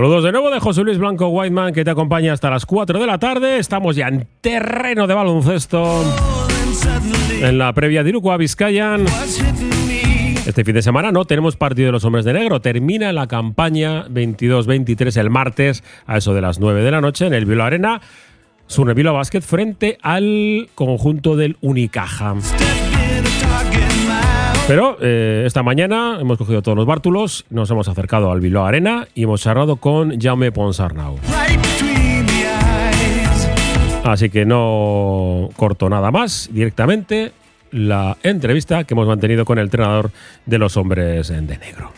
Saludos de nuevo de José Luis Blanco Whiteman que te acompaña hasta las 4 de la tarde. Estamos ya en terreno de baloncesto en la previa de Iruko Vizcayan. Este fin de semana no tenemos partido de los hombres de negro. Termina la campaña 22-23 el martes a eso de las 9 de la noche en el Vilo Arena. Surne Vilo Basket frente al conjunto del Unicaja. Pero eh, esta mañana hemos cogido todos los bártulos, nos hemos acercado al Bilbao Arena y hemos charlado con Jaume Ponsarnau. Así que no corto nada más, directamente la entrevista que hemos mantenido con el entrenador de los hombres de negro.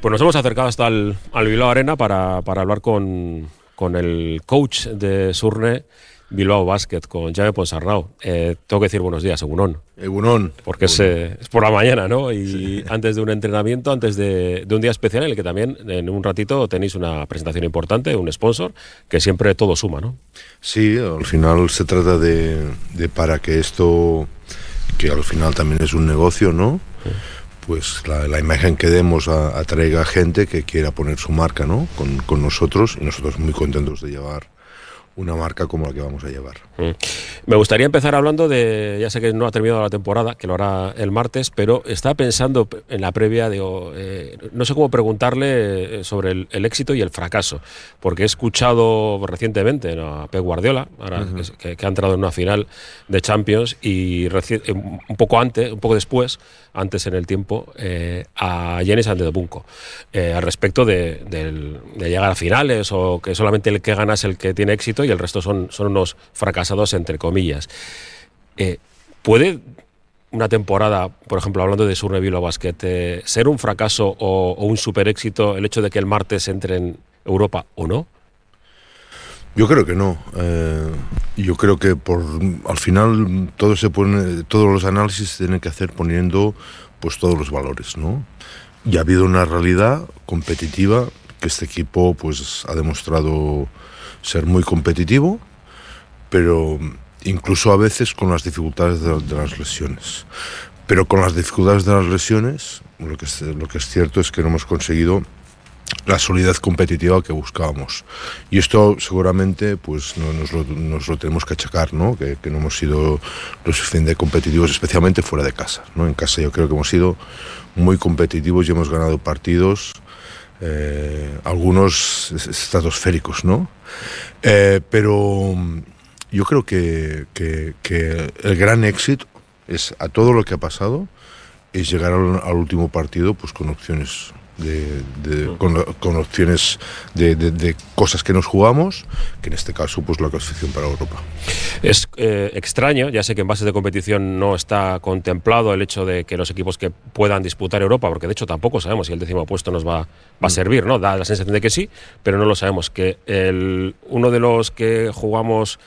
Pues nos hemos acercado hasta el, al Bilbao Arena para, hablar con, con el coach de Surne, Bilbao Basket con Jaime Ponsarnau. Eh, tengo que decir buenos días, Egunon. Egunon. Porque eh, Es, por la mañana, ¿no? Y antes de un entrenamiento, antes de, un día especial en el que también en un ratito tenéis una presentación importante, un sponsor, que siempre todo suma, ¿no? Sí, al final se trata de, para que esto, que al final también es un negocio, ¿no? Pues la, imagen que demos atraiga gente que quiera poner su marca, ¿no? Con, con nosotros y nosotros muy contentos de llevar una marca como la que vamos a llevar. Mm. Me gustaría empezar hablando de, ya sé que no ha terminado la temporada, que lo hará el martes, pero estaba pensando en la previa, digo, eh, no sé cómo preguntarle eh, sobre el, éxito y el fracaso, porque he escuchado recientemente a Pep Guardiola, ahora que, ha entrado en una final de Champions, y eh, un poco antes, un poco después, antes en el tiempo, a Jenny Antetokounmpo, eh, al respecto de, de llegar a finales o que solamente el que gana es el que tiene éxito y el resto son, son unos fracasados, entre comillas. Eh, ¿Puede una temporada, por ejemplo, hablando de Surrevilo Basket, eh, ser un fracaso o, un super éxito el hecho de que el martes entre en Europa o no? Yo creo que no. Eh, yo creo que por al final todo se pone, todos los análisis se tienen que hacer poniendo pues todos los valores, ¿no? Y ha habido una realidad competitiva que este equipo pues ha demostrado ser muy competitivo, pero incluso a veces con las dificultades de, las lesiones. Pero con las dificultades de las lesiones, lo que, es, lo que es cierto es que no hemos conseguido la solidez competitiva que buscábamos. Y esto seguramente pues no, nos, lo, tenemos que achacar, ¿no? Que, no hemos sido lo suficientemente competitivos, especialmente fuera de casa. ¿no? En casa yo creo que hemos sido muy competitivos y hemos ganado partidos eh, algunos estratosféricos, ¿no? Eh, pero yo creo que, el gran éxito es a todo lo que ha pasado es llegar al último partido pues con opciones de, con, opciones de, cosas que nos jugamos, que en este caso pues la clasificación para Europa. Es eh, extraño, ya sé que en bases de competición no está contemplado el hecho de que los equipos que puedan disputar Europa, porque de hecho tampoco sabemos si el décimo puesto nos va, va a mm. servir, ¿no? Da la sensación de que sí, pero no lo sabemos. Que el, uno de los que jugamos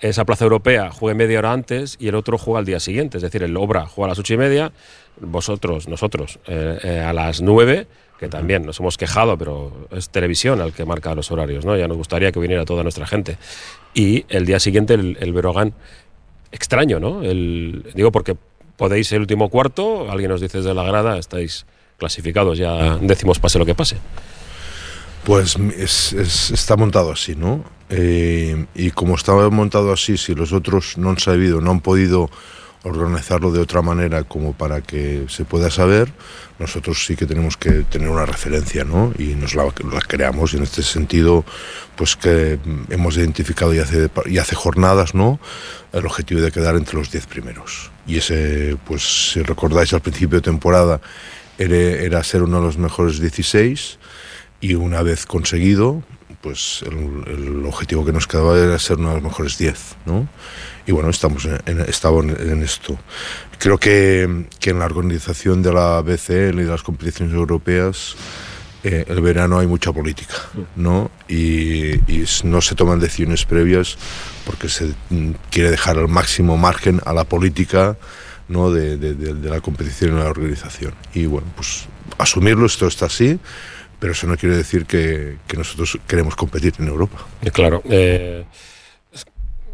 esa plaza europea juegue media hora antes y el otro juega al día siguiente. Es decir, el Obra juega a las ocho y media, vosotros, nosotros, eh, eh, a las nueve que también nos hemos quejado, pero es televisión al que marca los horarios, ¿no? Ya nos gustaría que viniera toda nuestra gente. Y el día siguiente el, el Berogán, extraño, ¿no? El, digo, porque podéis el último cuarto, alguien nos dice desde la grada, estáis clasificados, ya decimos pase lo que pase. Pues está montado así, ¿no? Eh, y como estaba montado así, si los otros no han sabido, no han podido organizarlo de otra manera como para que se pueda saber, nosotros sí que tenemos que tener una referencia, ¿no? Y nos la, creamos y en este sentido, pues que hemos identificado y hace, y hace jornadas, ¿no? El objetivo de quedar entre los 10 primeros. Y ese, pues si recordáis al principio de temporada, era, era ser uno de los mejores 16 y una vez conseguido, pues el, objetivo que nos quedaba era ser uno de los mejores 10, ¿no? Y bueno, estamos en, estamos en esto. Creo que, que, en la organización de la BCL y de las competiciones europeas, eh, el verano hay mucha política, ¿no? Y, y, no se toman decisiones previas porque se quiere dejar al máximo margen a la política, ¿no? De, de, de la competición y la organización. Y bueno, pues asumirlo, esto está así pero eso no quiere decir que, nosotros queremos competir en Europa. Eh, claro. Eh,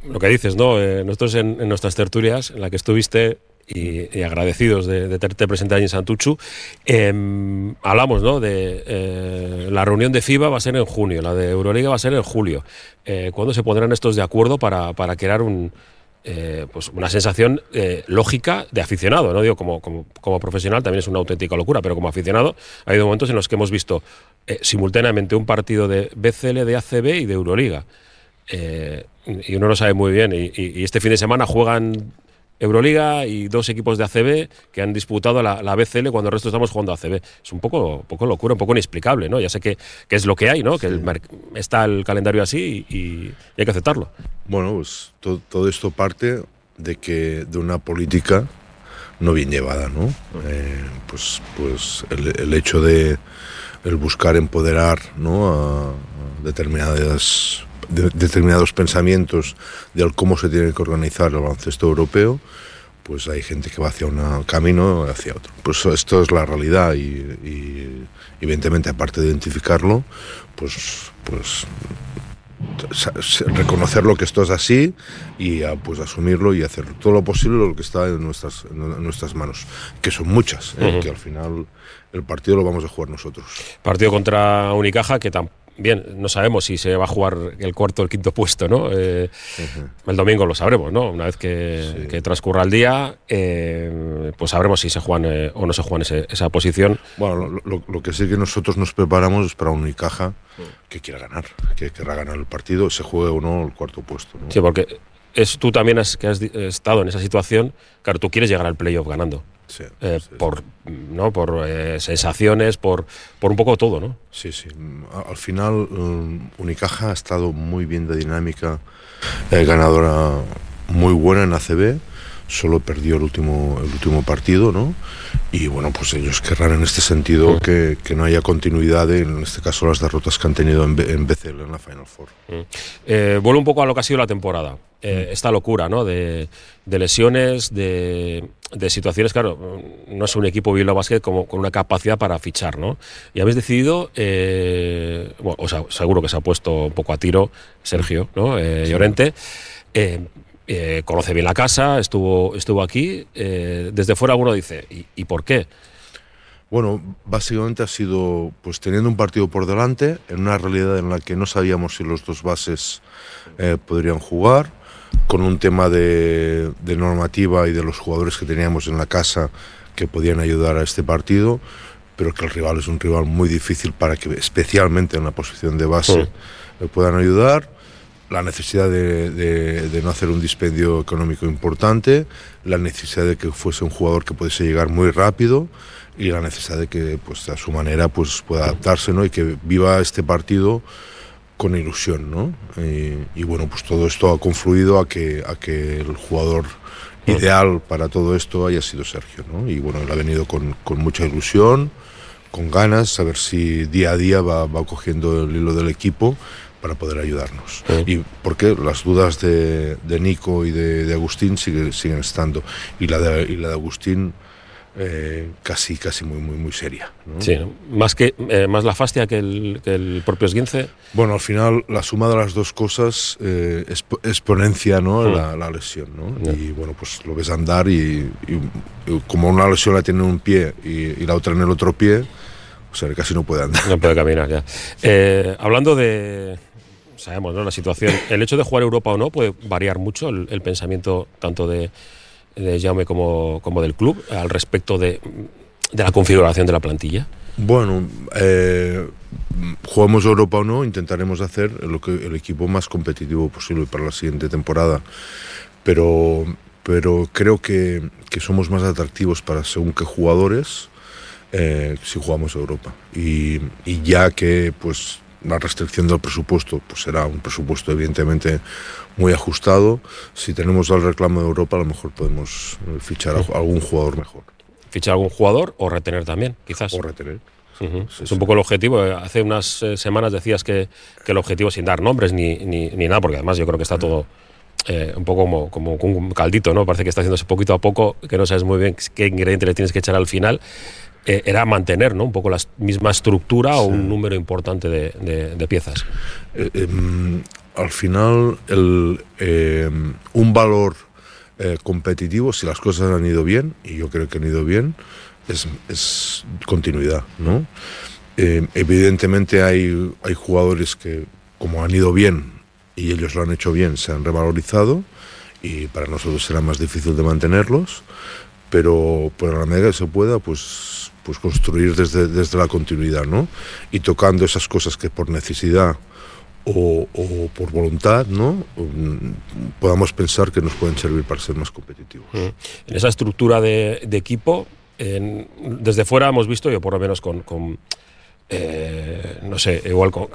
lo que dices, ¿no? Eh, nosotros en, nuestras tertulias, en la que estuviste, y, agradecidos de, de, tenerte presente allí en Santuchu. Em, hablamos ¿no? de eh, la reunión de FIBA va a ser en junio, la de Euroliga va a ser en julio. Eh, ¿Cuándo se pondrán estos de acuerdo para, para crear un, eh, pues una sensación eh, lógica de aficionado, no digo como, como, profesional, también es una auténtica locura, pero como aficionado ha habido momentos en los que hemos visto eh, simultáneamente un partido de BCL, de ACB y de Euroliga. Y uno lo sabe muy bien, y este fin de semana juegan Euroliga y dos equipos de ACB que han disputado la, la, BCL cuando el resto estamos jugando ACB. Es un poco, poco locura, un poco inexplicable, ¿no? Ya sé que, que es lo que hay, ¿no? Que el, está el calendario así y, y, hay que aceptarlo. Bueno, pues todo, todo, esto parte de que de una política no bien llevada, ¿no? Eh, pues, pues el, el, hecho de el buscar empoderar, ¿no? A determinadas de, determinados pensamientos de cómo se tiene que organizar el baloncesto europeo, pues hay gente que va hacia un camino hacia otro. Pues esto es la realidad y, y evidentemente aparte de identificarlo, pues, pues reconocer lo que esto es así y pues asumirlo y hacer todo lo posible lo que está en nuestras, en nuestras manos, que son muchas, ¿eh? uh -huh. que al final el partido lo vamos a jugar nosotros. Partido contra Unicaja que tampoco bien, no sabemos si se va a jugar el cuarto o el quinto puesto, ¿no? Eh, uh -huh. El domingo lo sabremos, ¿no? Una vez que, sí. que transcurra el día, eh, pues sabremos si se juegan eh, o no se juegan ese, esa posición. Bueno, lo, lo, lo, que sí que nosotros nos preparamos es para un Unicaja que quiera ganar, que querrá ganar el partido, se juegue o no el cuarto puesto. ¿no? Sí, porque es, tú también has, que has estado en esa situación, claro, tú quieres llegar al playoff ganando. Sí, eh, sí, por no por eh, sensaciones por por un poco todo no sí sí. Al final um, Unicaja ha estado muy bien de dinámica eh, ganadora muy buena en ACB solo perdió el último el último partido no y bueno pues ellos querrán en este sentido mm. que, que, no haya continuidad de, en este caso las derrotas que han tenido en, en BCL en la Final Four. Mm. vuelvo un poco a lo que ha sido la temporada. Esta locura ¿no? de, de lesiones, de, de, situaciones, claro, no es un equipo Bilbao Basket como, con una capacidad para fichar, ¿no? Y habéis decidido, eh, bueno, o sea, seguro que se ha puesto un poco a tiro Sergio, ¿no? Eh, sí. Llorente. Eh, conoce bien la casa, estuvo, estuvo aquí. desde fuera uno dice, ¿y, ¿y por qué? Bueno, básicamente ha sido pues teniendo un partido por delante, en una realidad en la que no sabíamos si los dos bases podrían jugar, con un tema de, de, normativa y de los jugadores que teníamos en la casa que podían ayudar a este partido, pero que el rival es un rival muy difícil para que, especialmente en la posición de base, sí. le puedan ayudar. La necesidad de, de, de, no hacer un dispendio económico importante, la necesidad de que fuese un jugador que pudiese llegar muy rápido y la necesidad de que, pues, a su manera, pues, pueda adaptarse ¿no? y que viva este partido con ilusión, ¿no? Y, y, bueno, pues todo esto ha confluido a que, a que el jugador ideal para todo esto haya sido Sergio, ¿no? Y bueno, él ha venido con, con mucha ilusión, con ganas, a ver si día a día va, va cogiendo el hilo del equipo para poder ayudarnos. Sí. Y porque las dudas de, de Nico y de, de Agustín siguen, siguen estando. Y la de, y la de Agustín eh, casi, casi muy, muy, muy seria. ¿no? Sí, más, que, eh, más la fascia que el, que el, propio esguince. Bueno, al final la suma de las dos cosas eh, exp exponencia ¿no? Mm. La, la, lesión. ¿no? Yeah. Y bueno, pues lo ves andar y, y, y, como una lesión la tiene en un pie y, y, la otra en el otro pie, o sea, casi no puede andar. No puede caminar, ya. Eh, hablando de, sabemos, ¿no? La situación, el hecho de jugar Europa o no puede variar mucho el, el pensamiento tanto de de Jaume como, como del club al respecto de, de la configuración de la plantilla? Bueno, eh, jugamos Europa o no, intentaremos hacer lo que, el equipo más competitivo posible para la siguiente temporada. Pero, pero creo que, que somos más atractivos para según qué jugadores eh, si jugamos Europa. Y, y ya que pues la restricción del presupuesto pues será un presupuesto evidentemente muy ajustado. Si tenemos el reclamo de Europa, a lo mejor podemos eh, fichar a algún jugador mejor. Fichar algún jugador o retener también, quizás. O retener. Uh -huh. sí, es un poco el objetivo. Hace unas eh, semanas decías que, que, el objetivo, sin dar nombres ni, ni, ni, nada, porque además yo creo que está todo eh, un poco como, como, un caldito, ¿no? Parece que está haciéndose poquito a poco, que no sabes muy bien qué ingrediente le tienes que echar al final. Eh, era mantener ¿no? un poco la misma estructura sí. o un número importante de, de, de piezas. Eh, al final, el, eh, un valor eh, competitivo, si las cosas han ido bien, y yo creo que han ido bien, es, es continuidad, ¿no? Eh, evidentemente hay, hay jugadores que, como han ido bien y ellos lo han hecho bien, se han revalorizado y para nosotros será más difícil de mantenerlos, pero por la medida que se pueda, pues, pues construir desde, desde la continuidad, ¿no? Y tocando esas cosas que por necesidad o, o, por voluntad, ¿no? podamos pensar que nos pueden servir para ser más competitivos. En esa estructura de, de equipo, en, desde fuera hemos visto, yo por lo menos con, con eh, no sé, igual con,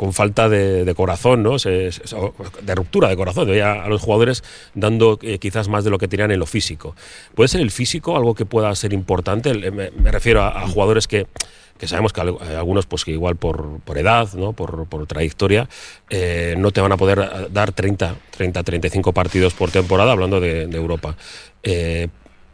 con falta de, corazón, ¿no? De ruptura de corazón, a, los jugadores dando eh, quizás más de lo que tenían en lo físico. ¿Puede ser el físico algo que pueda ser importante? Me, me refiero a, jugadores que, que sabemos que algunos, pues que igual por, por edad, ¿no? por, por trayectoria, eh, no te van a poder dar 30, 30, 35 partidos por temporada, hablando de, Europa. Eh,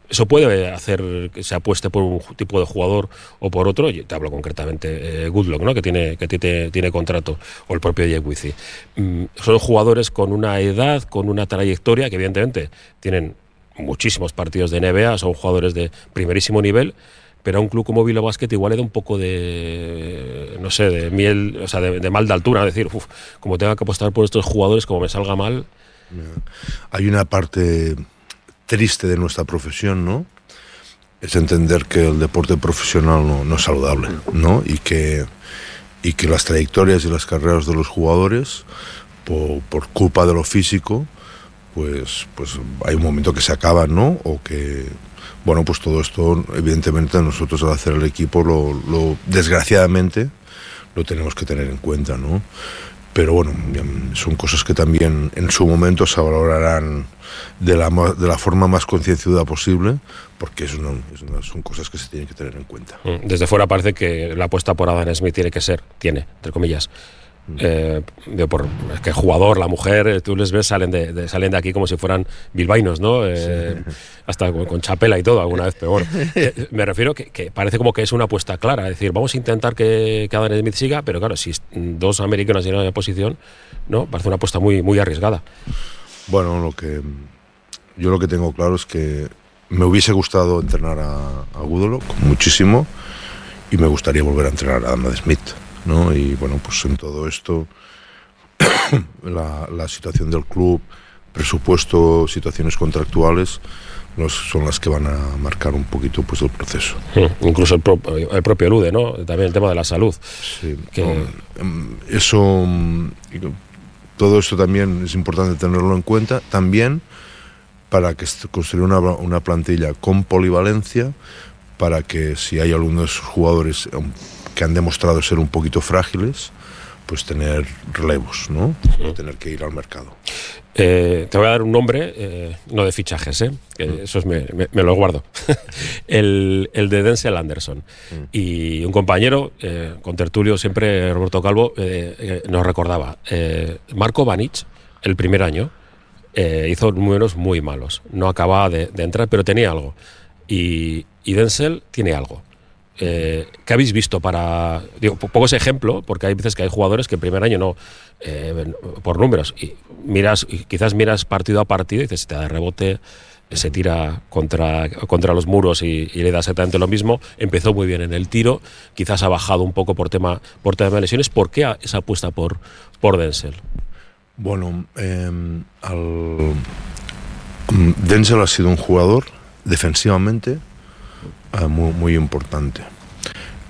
eso puede hacer que se apueste por un tipo de jugador o por otro. Te hablo concretamente eh, Goodlock, ¿no? que tiene que tiene, contrato, o el propio Jake. Mm, son jugadores con una edad, con una trayectoria que evidentemente tienen muchísimos partidos de NBA, son jugadores de primerísimo nivel, pero a un club como Vilo Basket igual le da un poco de, no sé, de miel, o sea, de, mal de altura, decir, uf, como tenga que apostar por estos jugadores, como me salga mal. Hay una parte triste de nuestra profesión, ¿no? Es entender que el deporte profesional no, no es saludable, ¿no? Y que, y que las trayectorias y las carreras de los jugadores, por, por culpa de lo físico, pues, pues hay un momento que se acaban, ¿no? O que, bueno, pues todo esto, evidentemente, nosotros al hacer el equipo, lo, lo desgraciadamente, lo tenemos que tener en cuenta, ¿no? Pero bueno, son cosas que también en su momento se valorarán de la, de la forma más concienciada posible, porque es una, son cosas que se tienen que tener en cuenta. Desde fuera parece que la apuesta por Adam Smith tiene que ser, tiene, entre comillas, eh, de por es que jugador, la mujer, tú les ves, salen de, de, salen de aquí como si fueran bilbainos, ¿no? Eh, sí. Hasta con, con, chapela y todo alguna vez, bueno. Eh, me refiero que, que, parece como que es una apuesta clara, es decir, vamos a intentar que, que Adam Smith siga, pero claro, si dos americanos llegan de posición, ¿no? Parece una apuesta muy, muy arriesgada. Bueno, lo que yo lo que tengo claro es que me hubiese gustado entrenar a, a Gudolo muchísimo y me gustaría volver a entrenar a Adam Smith. ¿No? Y bueno, pues en todo esto, la, la, situación del club, presupuesto, situaciones contractuales, los, son las que van a marcar un poquito pues el proceso. Incluso el, pro, el, propio Lude, ¿no? También el tema de la salud. Sí, que... no, eso, todo esto también es importante tenerlo en cuenta. También para que construir una, una plantilla con polivalencia, para que si hay algunos jugadores que han demostrado ser un poquito frágiles, pues tener relevos, ¿no? No tener que ir al mercado. Eh, te voy a dar un nombre, eh, no de fichajes, ¿eh? mm. eso me, me, me, lo guardo. el, el, de Denzel Anderson. Mm. Y un compañero, eh, con tertulio siempre, Roberto Calvo, eh, nos recordaba. Marco Banich, el primer año, hizo números muy malos. No acababa de, de entrar, pero tenía algo. Y, y Denzel tiene algo. Eh, ¿Qué habéis visto para.? Digo, pongo ese ejemplo, porque hay veces que hay jugadores que el primer año no. Eh, por números. Y miras, quizás miras partido a partido y dices, si te da rebote, se tira contra, contra los muros y, le da exactamente lo mismo. Empezó muy bien en el tiro, quizás ha bajado un poco por tema, por tema de lesiones. ¿Por qué esa apuesta por, por Denzel? Bueno, eh. Denzel ha sido un jugador defensivamente uh, muy, importante.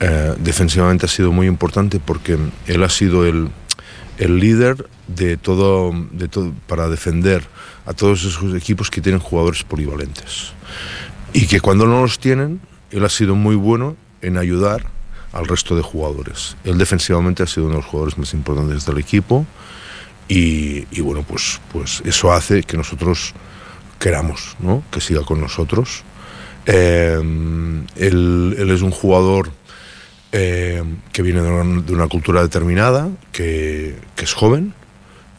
Uh, defensivamente ha sido muy importante porque él ha sido el, el líder de todo, de todo para defender a todos esos equipos que tienen jugadores polivalentes. Y que cuando no los tienen, él ha sido muy bueno en ayudar al resto de jugadores. Él defensivamente ha sido uno de los jugadores más importantes del equipo y, y bueno, pues, pues eso hace que nosotros queramos ¿no? que siga con nosotros eh, él, él, es un jugador eh, que viene de una, de una, cultura determinada, que, que es joven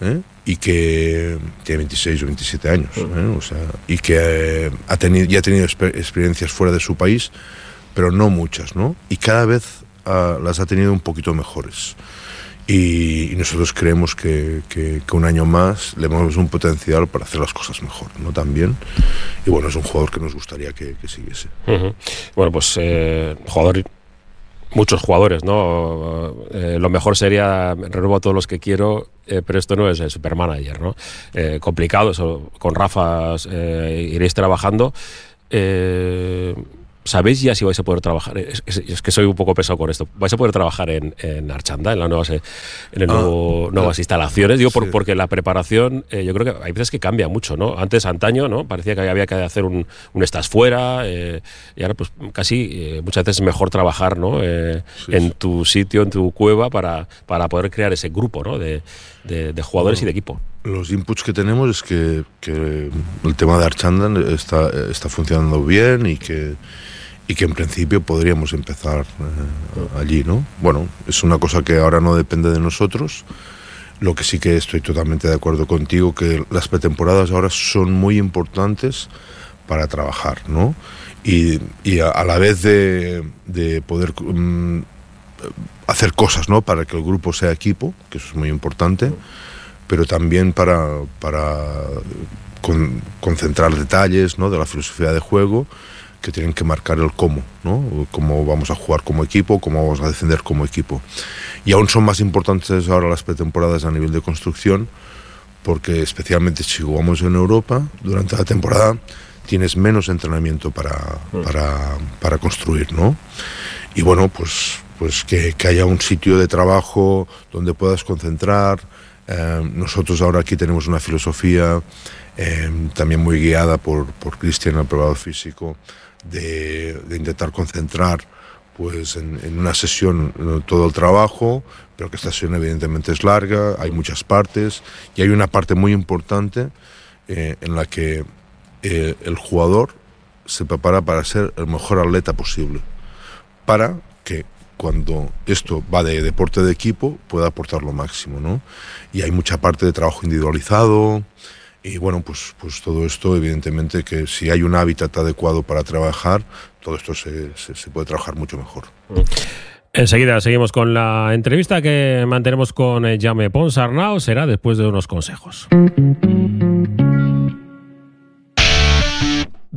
¿eh? y que tiene 26 o 27 años. O sea, y que ha tenido, ya ha tenido exper experiencias fuera de su país, pero no muchas, ¿no? Y cada vez uh, las ha tenido un poquito mejores. Y, nosotros creemos que, que, un año más le vemos un potencial para hacer las cosas mejor, ¿no? También. Y bueno, es un jugador que nos gustaría que, siguiese. Bueno, pues eh, jugador muchos jugadores, ¿no? Eh, lo mejor sería renuevo a todos los que quiero, eh, pero esto no es el supermanager, ¿no? Eh, complicado, eso, con Rafa iréis trabajando. ¿Sabéis ya si vais a poder trabajar? Es, que soy un poco pesado con esto. ¿Vais a poder trabajar en, en Archanda, en, las nuevas, en el ah, nuevas instalaciones? Digo, porque la preparación, eh, yo creo que hay veces que cambia mucho, ¿no? Antes, antaño, ¿no? Parecía que había que hacer un, un estás fuera eh, y ahora, pues casi eh, muchas veces es mejor trabajar, ¿no? en tu sitio, en tu cueva, para, para poder crear ese grupo, ¿no? De, de, jugadores y de equipo. Los inputs que tenemos es que, que el tema de Archanda está, está funcionando bien y que y que en principio podríamos empezar eh, allí, ¿no? Bueno, es una cosa que ahora no depende de nosotros. Lo que sí que estoy totalmente de acuerdo contigo, que las pretemporadas ahora son muy importantes para trabajar, ¿no? Y, y a, la vez de, de poder mm, hacer cosas, ¿no? Para que el grupo sea equipo, que eso es muy importante, pero también para, para concentrar detalles, ¿no? De la filosofía de juego que tienen que marcar el cómo, ¿no? Cómo vamos a jugar como equipo, cómo vamos a defender como equipo. Y aún son más importantes ahora las pretemporadas a nivel de construcción, porque especialmente si jugamos en Europa, durante la temporada tienes menos entrenamiento para, mm. para, para construir, ¿no? Y bueno, pues, pues que, que, haya un sitio de trabajo donde puedas concentrar. Eh, nosotros ahora aquí tenemos una filosofía eh, también muy guiada por, por Cristian, el probador físico, de, intentar concentrar pues en, una sesión eh, todo el trabajo, pero que esta sesión evidentemente es larga, hay muchas partes y hay una parte muy importante eh, en la que eh, el jugador se prepara para ser el mejor atleta posible, para que cuando esto va de deporte de equipo pueda aportar lo máximo, ¿no? Y hay mucha parte de trabajo individualizado, y bueno, pues, pues todo esto, evidentemente, que si hay un hábitat adecuado para trabajar, todo esto se, se, puede trabajar mucho mejor. Enseguida seguimos con la entrevista que mantenemos con eh, Jame Ponsarnau. Será después de unos consejos.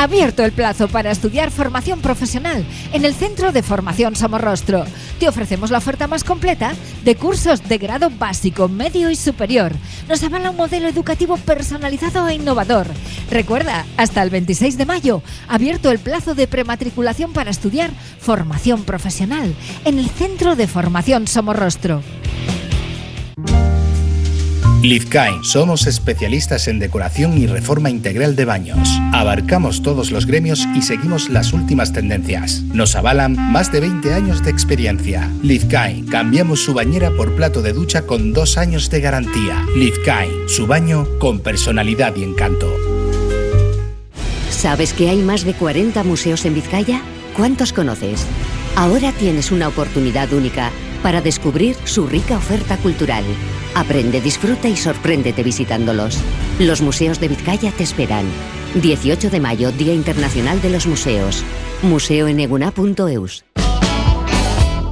Abierto el plazo para estudiar formación profesional en el Centro de Formación Somorrostro. Te ofrecemos la oferta más completa de cursos de grado básico, medio y superior. Nos avala un modelo educativo personalizado e innovador. Recuerda, hasta el 26 de mayo, abierto el plazo de prematriculación para estudiar formación profesional en el Centro de Formación Somorrostro. Lizkai, somos especialistas en decoración y reforma integral de baños. Abarcamos todos los gremios y seguimos las últimas tendencias. Nos avalan más de 20 años de experiencia. Lizkai, cambiamos su bañera por plato de ducha con dos años de garantía. Lizkai, su baño con personalidad y encanto. ¿Sabes que hay más de 40 museos en Vizcaya? ¿Cuántos conoces? Ahora tienes una oportunidad única para descubrir su rica oferta cultural. Aprende, disfruta y sorpréndete visitándolos. Los museos de Vizcaya te esperan. 18 de mayo, Día Internacional de los Museos. museoeneguna.eus.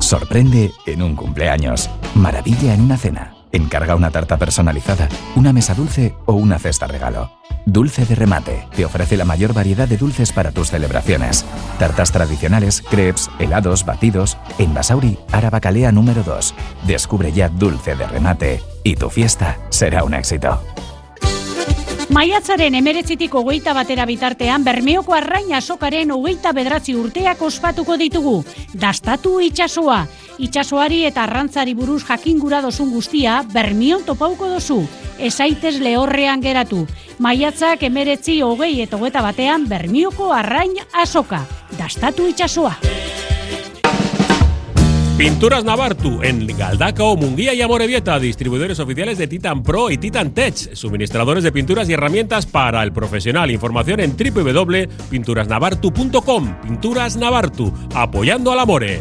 Sorprende en un cumpleaños. Maravilla en una cena. Encarga una tarta personalizada, una mesa dulce o una cesta regalo. Dulce de Remate te ofrece la mayor variedad de dulces para tus celebraciones. Tartas tradicionales, crepes, helados, batidos. En Basauri, Arabacalea número 2. Descubre ya Dulce de Remate y tu fiesta será un éxito. Maiatzaren emeretzitik hogeita batera bitartean Bermeoko arraina sokaren hogeita bedratzi urteak ospatuko ditugu. Dastatu itxasoa, Itxasoari eta arrantzari buruz jakingura dozun guztia, bermion topauko dozu. Esaitez lehorrean geratu. Maiatzak emeretzi hogei eta hogeta batean bermioko arrain azoka. Dastatu itxasoa. Pinturas Navartu en Galdacao, Munguía y Amorebieta, distribuidores oficiales de Titan Pro y Titan Tech, suministradores de pinturas y herramientas para el profesional. Información en www.pinturasnavartu.com. Pinturas Navartu, apoyando al Amore.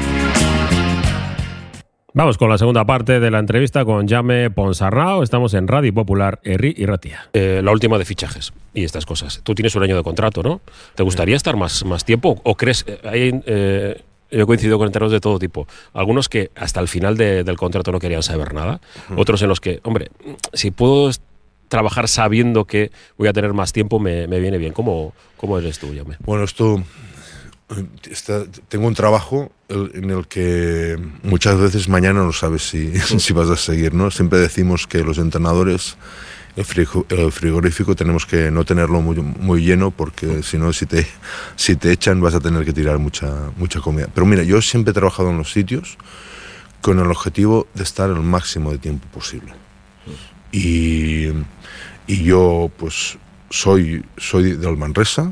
Vamos con la segunda parte de la entrevista con Jame Ponsarrao. Estamos en Radio Popular, Erri y Ratia. Eh, la última de fichajes y estas cosas. Tú tienes un año de contrato, ¿no? ¿Te gustaría estar más, más tiempo? ¿O crees.? eh, hay, eh, yo he coincidido con enteros de todo tipo. Algunos que hasta el final de- del contrato no querían saber nada. Otros en los que, hombre, si puedo trabajar sabiendo que voy a tener más tiempo, me, me viene bien. ¿Cómo, ¿Cómo eres tú, Jame? Bueno, esto. Está- tengo un trabajo en el que muchas veces mañana no sabes si, si vas a seguir, ¿no? Siempre decimos que los entrenadores, el, frigo- el frigorífico tenemos que no tenerlo muy, muy lleno porque si no, si te, si te echan vas a tener que tirar mucha, mucha comida. Pero mira, yo siempre he trabajado en los sitios con el objetivo de estar el máximo de tiempo posible. Y, y yo pues soy, soy del Manresa,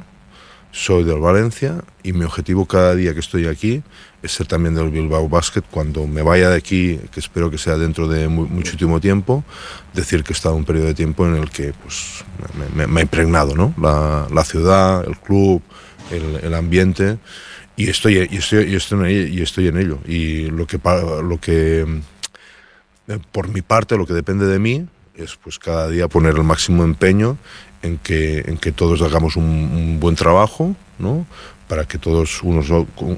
soy del Valencia y mi objetivo cada día que estoy aquí es ser también del Bilbao Basket. Cuando me vaya de aquí, que espero que sea dentro de mu- muchísimo tiempo, decir que he estado un periodo de tiempo en el que pues, me, me- me impregnado ¿no? la, la ciudad, el club, el, el ambiente. Y estoy, y, estoy, y, estoy y estoy en ello. Y lo que, lo que eh, por mi parte, lo que depende de mí es pues cada día poner el máximo empeño en que, en que todos hagamos un, un buen trabajo, ¿no? para que todos unos,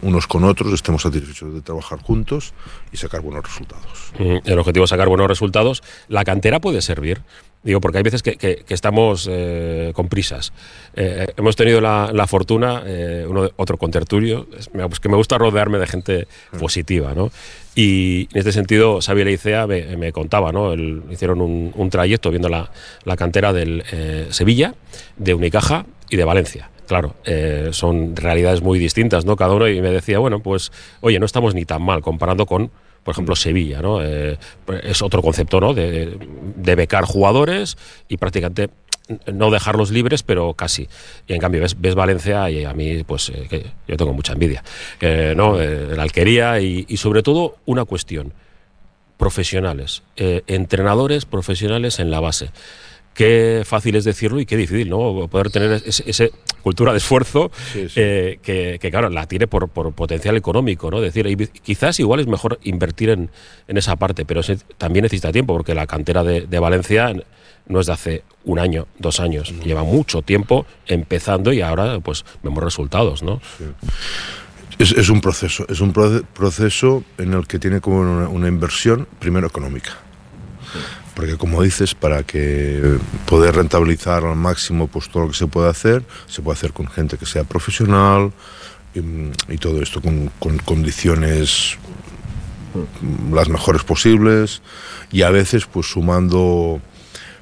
unos con otros estemos satisfechos de trabajar juntos y sacar buenos resultados. Mm, El objetivo es sacar buenos resultados. La cantera puede servir. Digo, porque hay veces que, que- que estamos eh, con prisas. Eh, hemos tenido la, la fortuna, eh, uno, otro contertulio, pues que me gusta rodearme de gente positiva, ¿no? Y en este sentido, Xavi Leicea me, contaba, ¿no? Hicieron un, un trayecto viendo la, la cantera del eh, Sevilla, de Unicaja y de Valencia. Claro, eh, son realidades muy distintas, ¿no? Cada uno, y me decía, bueno, pues, oye, no estamos ni tan mal comparando con, por ejemplo, Sevilla, ¿no? Eh, es otro concepto, ¿no? De, de becar jugadores y prácticamente no dejarlos libres, pero casi. Y en cambio ves, ves Valencia y a mí, pues, eh, que yo tengo mucha envidia, eh, ¿no? Eh, la alquería y, y sobre todo una cuestión, profesionales, eh, entrenadores profesionales en la base. Qué fácil es decirlo y qué difícil, ¿no? Poder tener ese, ese cultura de esfuerzo Sí, sí. eh, que, que, claro, la tiene por, por potencial económico, ¿no? Decir, quizás igual es mejor invertir en, en esa parte, pero se- también necesita tiempo, porque la cantera de, de Valencia no es de hace un año, dos años, lleva mucho tiempo empezando y ahora pues vemos resultados, ¿no? Es, es un proceso, es un proce- proceso en el que tiene como una, una inversión, primero económica. Porque como dices, para que poder rentabilizar al máximo pues todo lo que se puede hacer, se puede hacer con gente que sea profesional y, y todo esto con, con condiciones mm, las mejores posibles y a veces pues sumando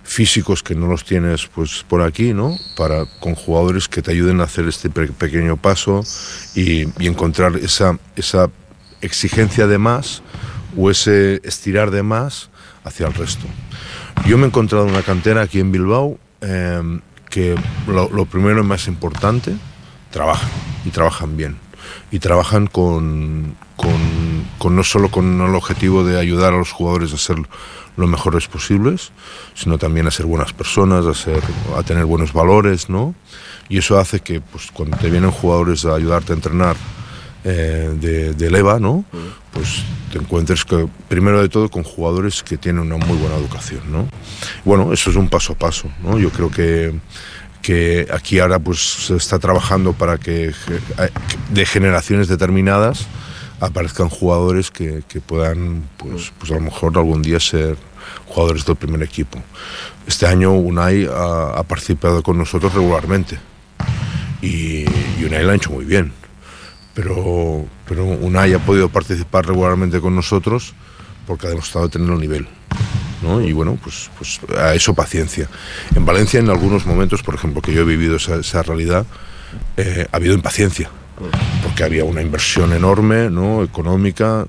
físicos que no los tienes pues por aquí, ¿no? Para con jugadores que te ayuden a hacer este pe- pequeño paso y, encontrar esa, esa exigencia de más o ese estirar de más hacia el resto. Yo me he encontrado una cantera aquí en Bilbao eh, que lo, lo primero y más importante, trabajan y trabajan bien. Y trabajan con, con, con no solo con el objetivo de ayudar a los jugadores a ser lo mejores posibles, sino también a ser buenas personas, a, ser, a tener buenos valores, ¿no? Y eso hace que pues, cuando te vienen jugadores a ayudarte a entrenar eh, de, de leva, ¿no? Pues te encuentres que, primero de todo con jugadores que tienen una muy buena educación, ¿no? Bueno, eso es un paso a paso, ¿no? Yo creo que, que aquí ahora pues se está trabajando para que de generaciones determinadas aparezcan jugadores que, puedan, pues, pues a lo mejor algún día ser jugadores del primer equipo. Este año Unai ha, participado con nosotros regularmente y, y Unai lo ha hecho muy bien. Pero, pero Unai ha podido participar regularmente con nosotros porque ha demostrado tener el nivel. ¿No? Y bueno, pues, pues a eso paciencia. En Valencia, en algunos momentos, por ejemplo, que yo he vivido esa, esa realidad, eh, ha habido impaciencia, porque había una inversión enorme, ¿no? económica,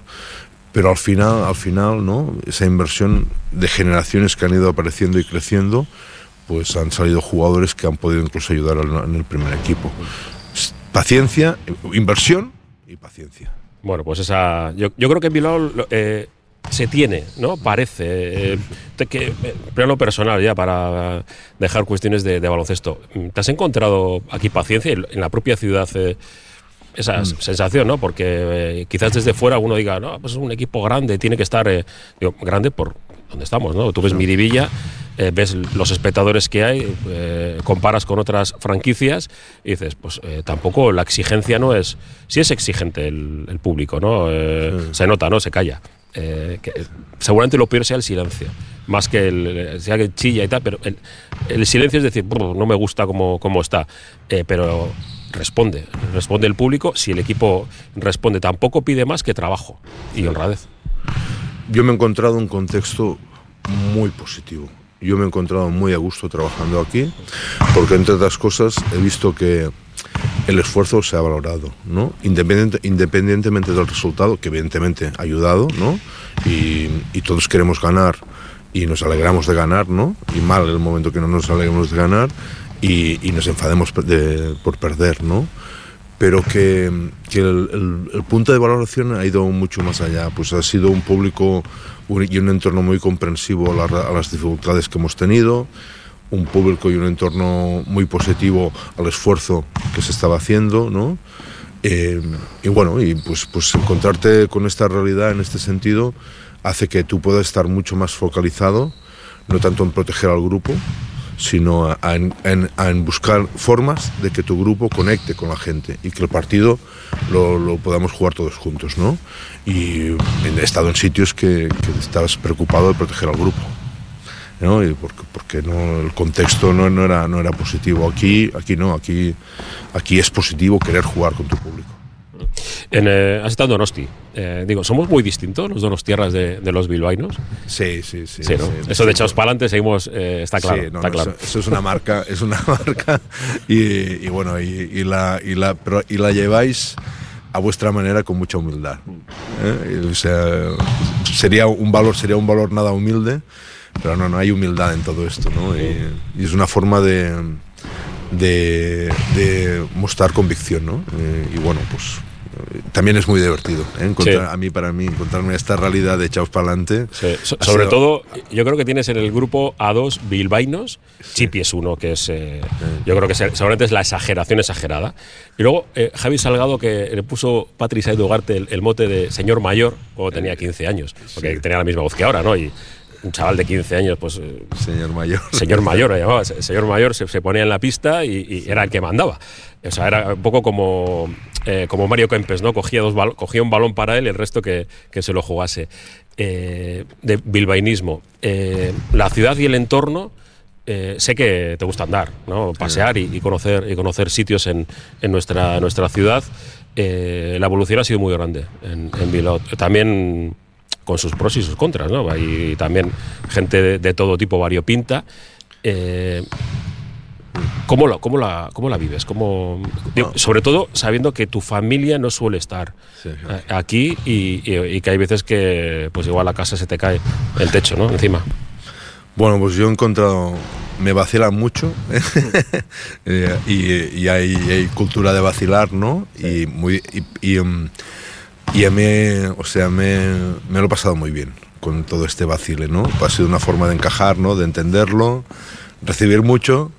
pero al final, al final, ¿no? esa inversión de generaciones que han ido apareciendo y creciendo, pues han salido jugadores que han podido incluso ayudar en el primer equipo. Paciencia, inversión y paciencia. Bueno, pues esa. Yo, yo creo que en Bilbao eh, se tiene, ¿no? Parece. eh, que, eh, plano personal ya para dejar cuestiones de, de baloncesto. ¿Te has encontrado aquí paciencia en en la propia ciudad? eh, esa sensación, ¿no? Porque eh, quizás desde fuera uno diga, no, pues es un equipo grande, tiene que estar digo, grande por donde estamos, ¿no? Tú ves Miribilla, ves los espectadores que hay, comparas con otras franquicias y dices, pues tampoco la exigencia no es, sí es exigente el, el público, ¿no? Se nota, ¿no? Se calla. Eh, eh, seguramente lo peor sea el silencio, más que el, sea que chilla y tal, pero el, silencio es decir, "Brr, no me gusta cómo, cómo está, Eh, pero responde, responde el público, si el equipo responde tampoco pide más que trabajo y honradez. Yo me he encontrado un contexto muy positivo. Yo me he encontrado muy a gusto trabajando aquí, porque entre otras cosas he visto que el esfuerzo se ha valorado, ¿no? Independiente- independientemente del resultado, que evidentemente ha ayudado, ¿no? Y, y todos queremos ganar y nos alegramos de ganar, ¿no? Y mal el momento que no nos alegramos de ganar y, y nos enfademos de- por perder, ¿no? pero que, que el, el- el punto de valoración ha ido mucho más allá. Pues ha sido un público y un entorno muy comprensivo a, la- a las dificultades que hemos tenido, un público y un entorno muy positivo al esfuerzo que se estaba haciendo, ¿no? Eh, y bueno, y pues, pues encontrarte con esta realidad en este sentido hace que tú puedas estar mucho más focalizado, no tanto en proteger al grupo, sino a, en, buscar formas de que tu grupo conecte con la gente y que el partido lo, podamos jugar todos juntos, ¿no? Y he estado en sitios que, que preocupado de proteger al grupo. ¿No? Y porque, porque no, el contexto no, no era, no era positivo. Aquí, aquí no, aquí, aquí es positivo querer jugar con tu público. En, eh, has estado en Donosti. Eh, digo, ¿somos muy distintos los donostiarras de, de los bilbainos? Sí, sí, sí. Sí, ¿no? sí, Eso de echados para adelante seguimos, eh, está claro. Sí, no, está no, claro. Eso, eso es una marca, es una marca y, y bueno, y, y la, y, la, pero- y la lleváis a vuestra manera con mucha humildad. ¿eh? O sea, sería un valor, sería un valor nada humilde, pero no, no hay humildad en todo esto, ¿no? Y, y es una forma de, de, de mostrar convicción, ¿no? Eh, y bueno, pues eh, también es muy divertido. ¿eh? Encontrar, Sí. A mí, para mí, encontrarme esta realidad de echaos para adelante. Sí, so- sobre todo, yo creo que tienes en el grupo a dos bilbainos. Chipi es uno, que es. eh, yo creo que se- seguramente es la exageración exagerada. Y luego eh, Javi Salgado, que le puso Patricia Ugarte el, el mote de señor mayor cuando tenía 15 años, porque tenía la misma voz que ahora, ¿no? Y un chaval de 15 años, pues. eh, Señor mayor. Señor mayor, lo llamaba. Se- Señor mayor se, se ponía en la pista y, y era el que mandaba. O sea, era un poco como, eh, como Mario Kempes, ¿no? Cogía, dos cogía un balón para él y el resto que, que se lo jugase. Eh, de bilbainismo. Eh, la ciudad y el entorno. eh, sé que te gusta andar, ¿no? pasear y, y conocer, y conocer sitios en, en nuestra, nuestra ciudad. Eh, la evolución ha sido muy grande en, en Bilbao. También con sus pros y sus contras, ¿no? Hay también gente de, de todo tipo variopinta. Eh, ¿cómo, la, cómo, la, ¿Cómo la vives? ¿Cómo, digo, sobre todo sabiendo que tu familia no suele estar Sí. eh, aquí y, y- y que hay veces que pues igual la casa se te cae el techo, ¿no? Encima. Bueno, pues yo he encontrado, me vacilan mucho eh, y, y hay, hay cultura de vacilar, ¿no? Y, muy, y, em, y a mí, o sea, me, me lo he pasado muy bien con todo este vacile, ¿no? Ha sido una forma de encajar, ¿no? De entenderlo, recibir mucho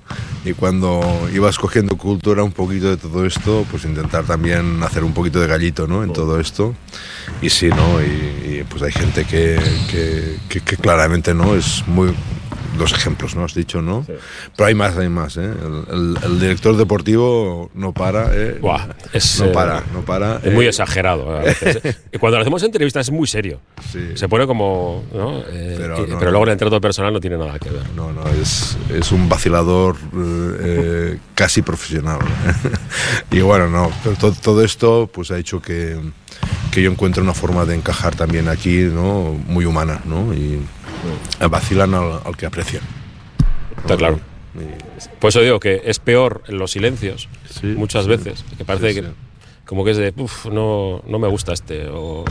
y cuando ibas cogiendo cultura un poquito de todo esto, pues intentar también hacer un poquito de gallito, ¿no? En todo esto. Y sí, ¿no? Y, y, pues hay gente que, que, que- que claramente, ¿no? Es muy dos ejemplos, ¿no? Has dicho, ¿no? Pero hay más, hay más, ¿eh? El, el- el director deportivo no para, ¿eh? Buah, es, no eh, para, no para. Es muy eh, exagerado. a cuando le hacemos entrevistas es muy serio. Sí. Se pone como. ¿no? Pero y- no, pero luego el entreto personal no tiene nada que ver. No, no, es, es un vacilador casi profesional. y bueno, no, pero to- todo esto pues ha hecho que, que yo encuentre una forma de encajar también aquí, ¿no? Muy humana, ¿no? Y vacilan al, al que aprecian. Está claro. Por eso digo que es peor en los silencios, Sí, muchas sí. veces, que parece Sí, que como que es de, "Uf, no, no me gusta este. o-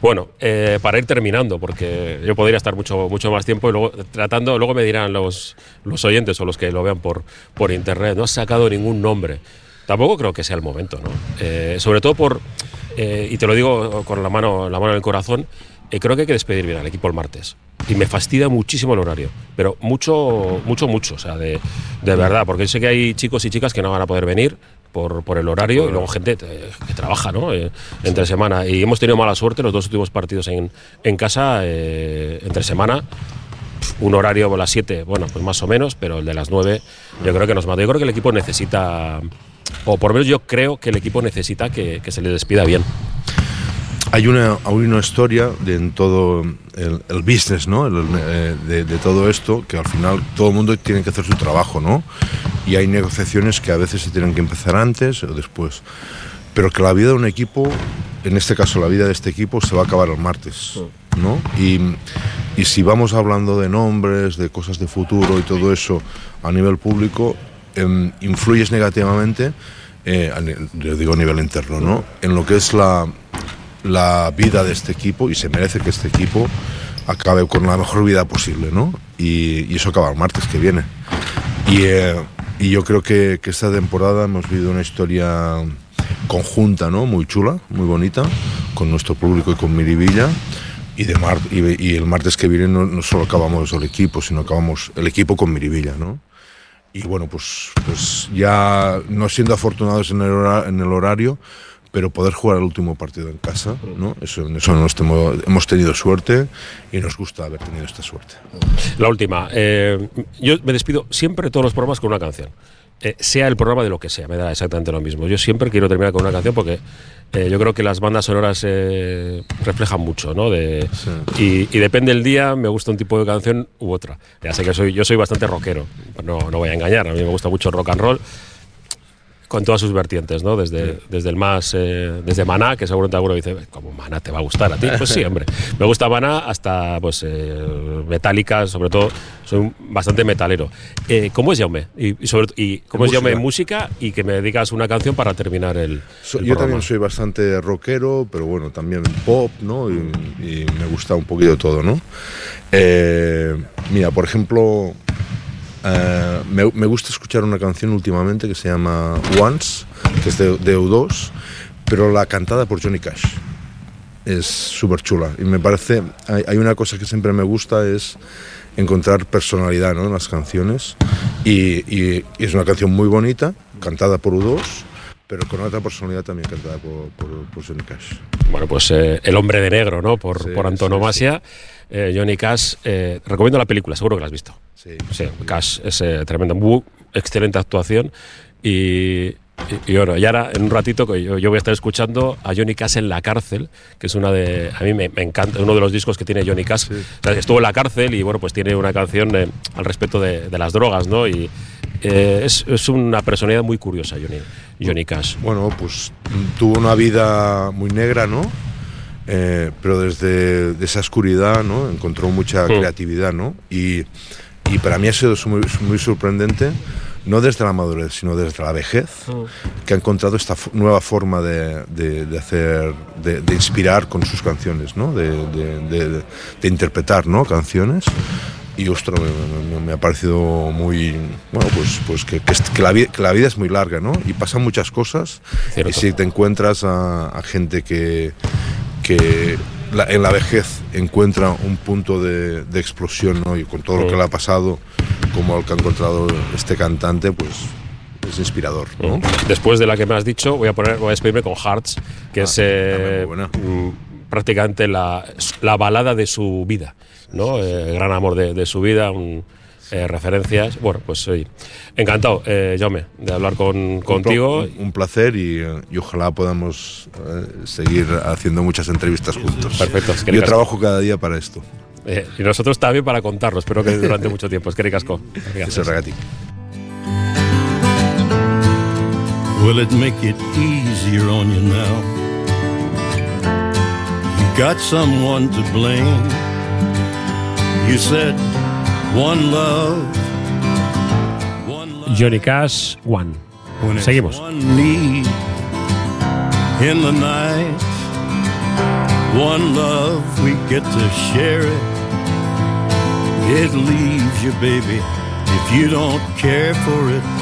Bueno, eh, para ir terminando, porque yo podría estar mucho, mucho más tiempo y luego tratando, luego me dirán los, los oyentes o los que lo vean por, por internet, no has sacado ningún nombre. Tampoco creo que sea el momento, ¿no? Eh, sobre todo por, eh, y te lo digo con la mano, la mano en el corazón, eh, creo que hay que despedir bien al equipo el martes. Y me fastidia muchísimo el horario, pero mucho, mucho, mucho, o sea, de, de verdad, porque sé que hay chicos y chicas que no van a poder venir por, por el horario y luego gente eh, que trabaja, ¿no? Eh, entre semana. Y hemos tenido mala suerte los dos últimos partidos en, en casa, eh, entre semana. Un horario a las 7, bueno, pues más o menos, pero el de las 9 yo creo que nos mata. Yo creo que el equipo necesita, o por lo menos yo creo que el equipo necesita que, que se le despida bien. Hay una, hay una historia de, en todo el, el business, ¿no? El- eh, de, de todo esto, que al final todo el mundo tiene que hacer su trabajo, ¿no? Y hay negociaciones que a veces se tienen que empezar antes o después. Pero que la vida de un equipo, en este caso la vida de este equipo, se va a acabar el martes, ¿no? Y, y si vamos hablando de nombres, de cosas de futuro y todo eso a nivel público, em, influyes negativamente, eh, yo digo a nivel interno, ¿no? En lo que es la, la vida de este equipo y se merece que este equipo acabe con la mejor vida posible, ¿no? Y, y eso acaba el martes que viene. Y, eh, y yo creo que, que esta temporada hemos vivido una historia conjunta, ¿no? Muy chula, muy bonita, con nuestro público y con Miribilla. Y, de mar- y, y el martes que viene no, no solo acabamos el equipo, sino acabamos el equipo con Miribilla, ¿no? Y bueno, pues, pues ya no siendo afortunados en el, hora- en el horario, pero poder jugar el último partido en casa, ¿no? Eso, eso nos temo- hemos tenido suerte y nos gusta haber tenido esta suerte. La última. eh, yo me despido siempre de todos los programas con una canción. Eh, sea el programa de lo que sea, me da exactamente lo mismo. Yo siempre quiero terminar con una canción porque eh, yo creo que las bandas sonoras eh, reflejan mucho, ¿no? De, y, y depende del día, me gusta un tipo de canción u otra. Ya sé que soy, yo soy bastante rockero, no, no voy a engañar, a mí me gusta mucho el rock and roll con todas sus vertientes, ¿no? Desde, desde el más, eh, desde Maná, que seguramente alguno dice, ¿cómo Maná te va a gustar a ti? Pues sí, hombre. Me gusta Maná hasta, pues, eh, Metallica, sobre todo, soy bastante metalero. Eh, ¿Cómo es Jaume? Y, y sobre, y ¿Cómo es Jaume en música. Y que me digas una canción para terminar el, yo programa. también soy bastante rockero, pero bueno, también pop, ¿no? Y, y me gusta un poquito todo, ¿no? Eh, mira, por ejemplo, eh, me, me gusta escuchar una canción últimamente que se llama Once, que es de, de U2, pero la cantada por Johnny Cash. Es súper chula. Y me parece, hay, hay una cosa que siempre me gusta, es encontrar personalidad ¿no? en las canciones. Y, y- y es una canción muy bonita, cantada por U2, pero con otra personalidad también cantada por, por, por Johnny Cash. Bueno, pues eh, El hombre de negro, ¿no? Por, Sí, por antonomasia. Eh, Johnny Cash, eh, recomiendo la película, seguro que la has visto. Sí, Sí, Cash es eh, tremendo, muy excelente actuación. Y, y, y bueno, y ahora en un ratito que yo, yo voy a estar escuchando a Johnny Cash en la cárcel, que es una de. A mí me, me encanta, uno de los discos que tiene Johnny Cash. O sea, estuvo en la cárcel y bueno, pues tiene una canción eh, al respecto de, de las drogas, ¿no? Y eh, es, es una personalidad muy curiosa, Johnny, Johnny Cash. Bueno, pues tuvo una vida muy negra, ¿no? Eh, pero desde de esa oscuridad, ¿no? Encontró mucha Mm. creatividad, ¿no? Y, y para mí ha sido muy, muy sorprendente, no desde la madurez, sino desde la vejez, que ha encontrado esta nueva forma de, de- de hacer, de, inspirar con sus canciones, ¿no? De, interpretar, ¿no? Canciones. Y ostras, me, me- me ha parecido muy. Bueno, pues, pues que, que que la vi- que la vida es muy larga, ¿no? Y pasan muchas cosas. Cierto. Y si te encuentras a, a gente que, que la- en la vejez encuentra un punto de, de explosión, ¿no? Y con todo lo que le ha pasado, como el que ha encontrado este cantante, pues es inspirador, ¿no? Después de la que me has dicho, voy a poner, voy a despedirme con Hearts, que es eh, mm, prácticamente la, la balada de su vida, ¿no? Eh, gran amor de, de su vida, un- eh, referencias. Bueno, pues soy encantado, eh, Jaume, de hablar con, contigo. Un, un placer y, y, ojalá podamos eh, seguir haciendo muchas entrevistas juntos. Perfecto. Yo trabajo cada día para esto. Eh, y nosotros también para contarlo, espero que durante mucho tiempo. Es que ricasco. Eso regati. Will it make it easier on you now? You got someone to blame. You said one love. One love Johnny Cash, One. Seguimos. One need in the night. One love, we get to share it. It leaves you, baby, if you don't care for it.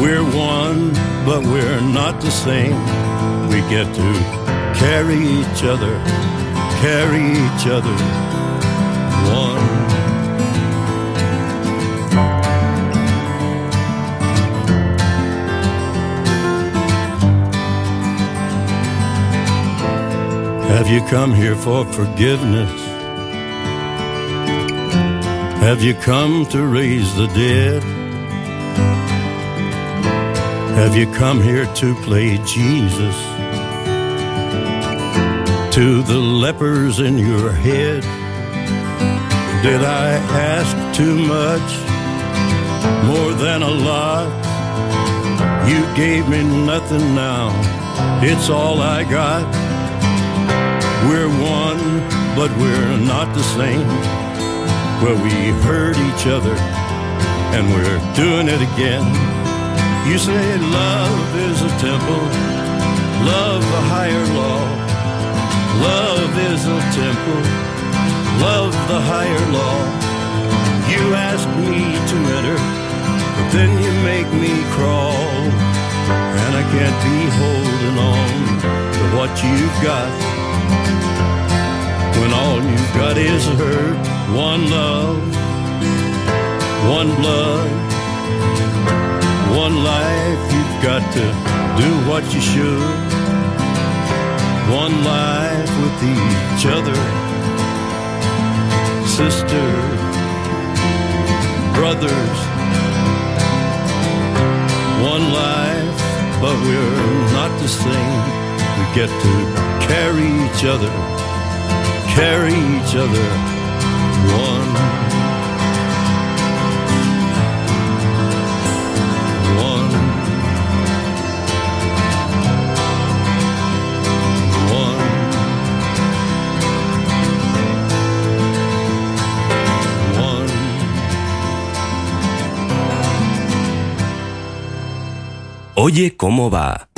We're one, but we're not the same. We get to carry each other, carry each other. One. Have you come here for forgiveness? Have you come to raise the dead? Have you come here to play Jesus? To the lepers in your head? Did I ask too much? More than a lot? You gave me nothing now. It's all I got. We're one, but we're not the same. Well, we hurt each other, and we're doing it again. You say love is a temple, love a higher law. Love is a temple, love the higher law. You ask me to enter, but then you make me crawl. And I can't be holding on to what you've got. When all you've got is hurt, one love, one blood, one life, you've got to do what you should. One life with each other, sisters, brothers. One life, but we're not the same. We get to carry each other, carry each other. One. One. Oye cómo va.